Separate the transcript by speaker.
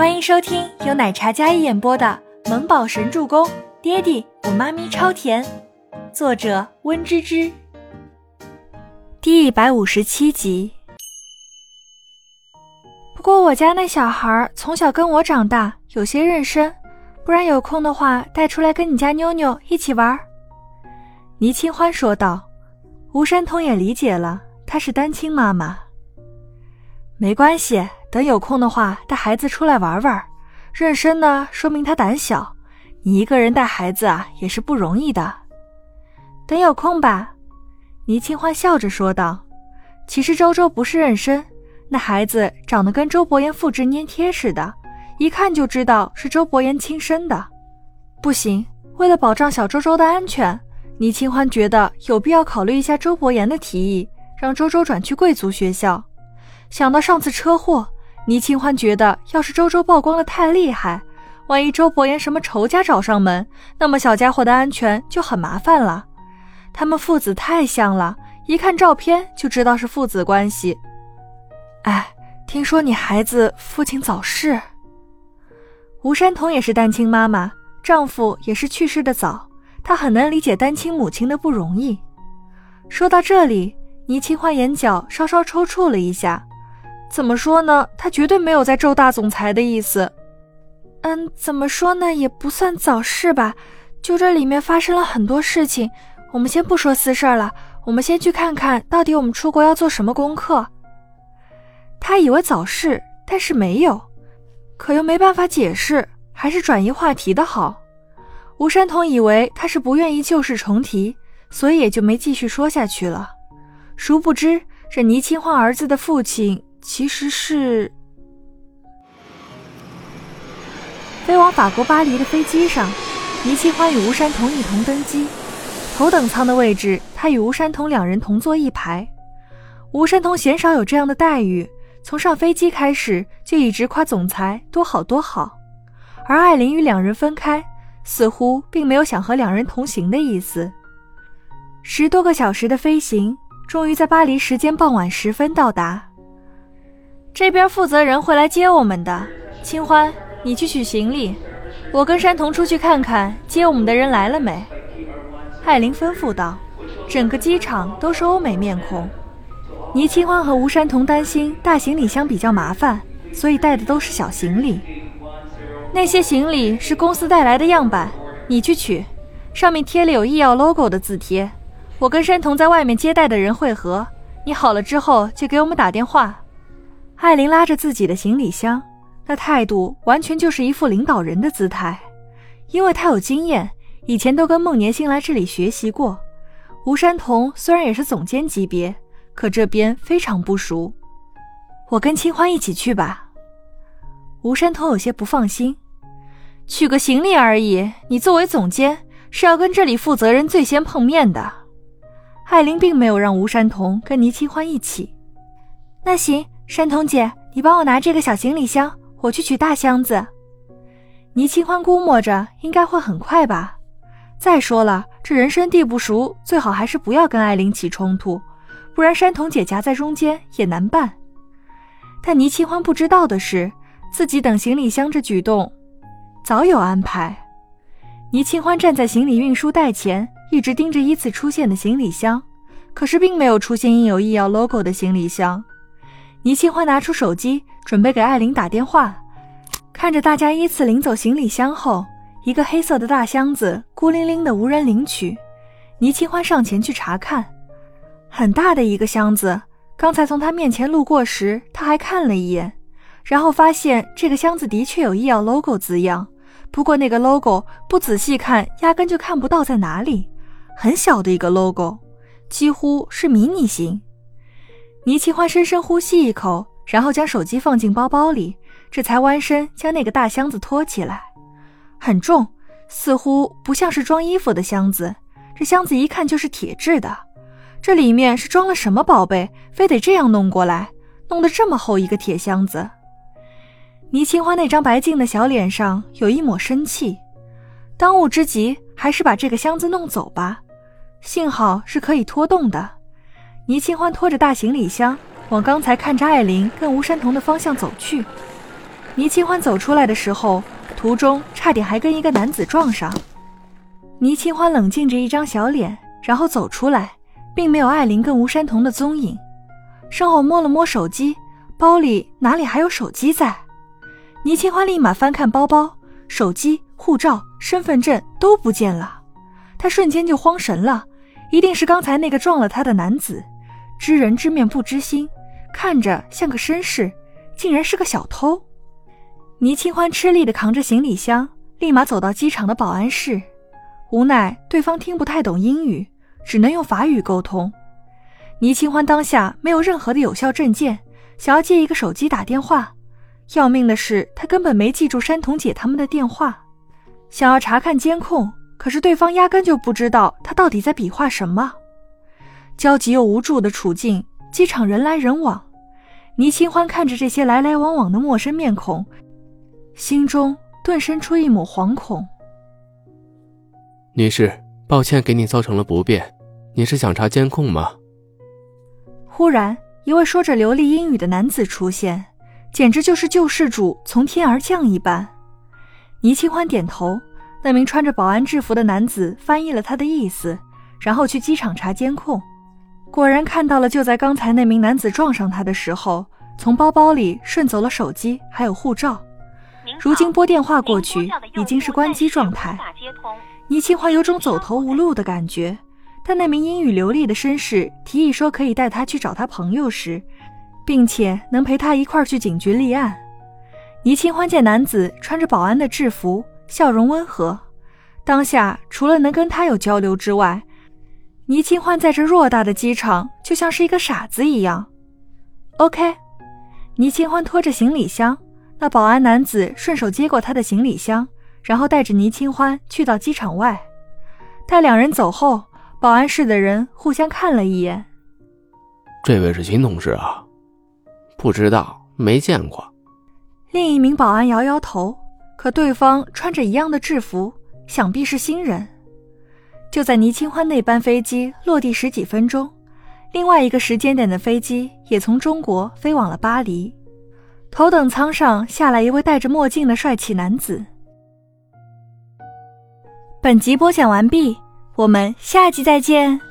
Speaker 1: 欢迎收听由奶茶嘉一演播的《萌宝神助攻》，爹地我妈咪超甜，作者温芝芝。第一百五十七集。不过我家那小孩从小跟我长大，有些认生，不然有空的话带出来跟你家妞妞一起玩。倪清欢说道。吴山童也理解了，她是单亲妈妈，没关系。等有空的话，带孩子出来玩玩。妊娠呢，说明他胆小。你一个人带孩子啊，也是不容易的。等有空吧，倪清欢笑着说道。其实周周不是妊娠，那孩子长得跟周伯言复制粘贴似的，一看就知道是周伯言亲生的。不行，为了保障小周周的安全，倪清欢觉得有必要考虑一下周伯言的提议，让周周转去贵族学校。想到上次车祸。倪清欢觉得，要是周周曝光的太厉害，万一周伯言什么仇家找上门，那么小家伙的安全就很麻烦了。他们父子太像了，一看照片就知道是父子关系。哎，听说你孩子父亲早逝。吴山童也是单亲妈妈，丈夫也是去世的早，她很能理解单亲母亲的不容易。说到这里，倪清欢眼角稍稍抽搐了一下。怎么说呢？他绝对没有在咒大总裁的意思。嗯，怎么说呢？也不算早逝吧。就这里面发生了很多事情，我们先不说私事了，我们先去看看到底我们出国要做什么功课。他以为早逝，但是没有，可又没办法解释，还是转移话题的好。吴山童以为他是不愿意旧事重提，所以也就没继续说下去了。殊不知，这倪清欢儿子的父亲。其实是飞往法国巴黎的飞机上，倪清欢与吴山童一同登机。头等舱的位置，他与吴山童两人同坐一排。吴山童鲜少有这样的待遇，从上飞机开始就一直夸总裁多好多好。而艾琳与两人分开，似乎并没有想和两人同行的意思。十多个小时的飞行，终于在巴黎时间傍晚时分到达。这边负责人会来接我们的，清欢，你去取行李，我跟山童出去看看接我们的人来了没。艾琳吩咐道。整个机场都是欧美面孔，倪清欢和吴山童担心大行李箱比较麻烦，所以带的都是小行李。那些行李是公司带来的样板，你去取，上面贴了有医药 logo 的字贴。我跟山童在外面接待的人汇合，你好了之后就给我们打电话。艾琳拉着自己的行李箱，那态度完全就是一副领导人的姿态。因为她有经验，以前都跟孟年星来这里学习过。吴山童虽然也是总监级别，可这边非常不熟。我跟清欢一起去吧。吴山童有些不放心，取个行李而已，你作为总监是要跟这里负责人最先碰面的。艾琳并没有让吴山童跟倪清欢一起。那行。山童姐，你帮我拿这个小行李箱，我去取大箱子。倪清欢估摸着应该会很快吧。再说了，这人生地不熟，最好还是不要跟艾琳起冲突，不然山童姐夹在中间也难办。但倪清欢不知道的是，自己等行李箱这举动早有安排。倪清欢站在行李运输带前，一直盯着依次出现的行李箱，可是并没有出现印有医药 logo 的行李箱。倪清欢拿出手机，准备给艾琳打电话。看着大家依次领走行李箱后，一个黑色的大箱子孤零零的无人领取。倪清欢上前去查看，很大的一个箱子。刚才从他面前路过时，他还看了一眼，然后发现这个箱子的确有医药 logo 字样，不过那个 logo 不仔细看，压根就看不到在哪里。很小的一个 logo，几乎是迷你型。倪清欢深深呼吸一口，然后将手机放进包包里，这才弯身将那个大箱子托起来。很重，似乎不像是装衣服的箱子。这箱子一看就是铁制的，这里面是装了什么宝贝？非得这样弄过来，弄得这么厚一个铁箱子。倪清欢那张白净的小脸上有一抹生气。当务之急还是把这个箱子弄走吧，幸好是可以拖动的。倪清欢拖着大行李箱往刚才看着艾琳跟吴山童的方向走去。倪清欢走出来的时候，途中差点还跟一个男子撞上。倪清欢冷静着一张小脸，然后走出来，并没有艾琳跟吴山童的踪影。身后摸了摸手机，包里哪里还有手机在？倪清欢立马翻看包包，手机、护照、身份证都不见了。他瞬间就慌神了，一定是刚才那个撞了他的男子。知人知面不知心，看着像个绅士，竟然是个小偷。倪清欢吃力地扛着行李箱，立马走到机场的保安室。无奈对方听不太懂英语，只能用法语沟通。倪清欢当下没有任何的有效证件，想要借一个手机打电话。要命的是，他根本没记住山童姐他们的电话。想要查看监控，可是对方压根就不知道他到底在比划什么。焦急又无助的处境，机场人来人往。倪清欢看着这些来来往往的陌生面孔，心中顿生出一抹惶恐。
Speaker 2: 女士，抱歉给你造成了不便。你是想查监控吗？
Speaker 1: 忽然，一位说着流利英语的男子出现，简直就是救世主从天而降一般。倪清欢点头，那名穿着保安制服的男子翻译了他的意思，然后去机场查监控。果然看到了，就在刚才那名男子撞上他的时候，从包包里顺走了手机还有护照。如今拨电话过去，已经是关机状态。倪清欢有种走投无路的感觉。但那名英语流利的绅士提议说可以带他去找他朋友时，并且能陪他一块去警局立案。倪清欢见男子穿着保安的制服，笑容温和，当下除了能跟他有交流之外，倪清欢在这偌大的机场就像是一个傻子一样。OK，倪清欢拖着行李箱，那保安男子顺手接过他的行李箱，然后带着倪清欢去到机场外。待两人走后，保安室的人互相看了一眼。
Speaker 2: 这位是新同事啊？不知道，没见过。
Speaker 1: 另一名保安摇摇头，可对方穿着一样的制服，想必是新人。就在倪清欢那班飞机落地十几分钟，另外一个时间点的飞机也从中国飞往了巴黎。头等舱上下来一位戴着墨镜的帅气男子。本集播讲完毕，我们下集再见。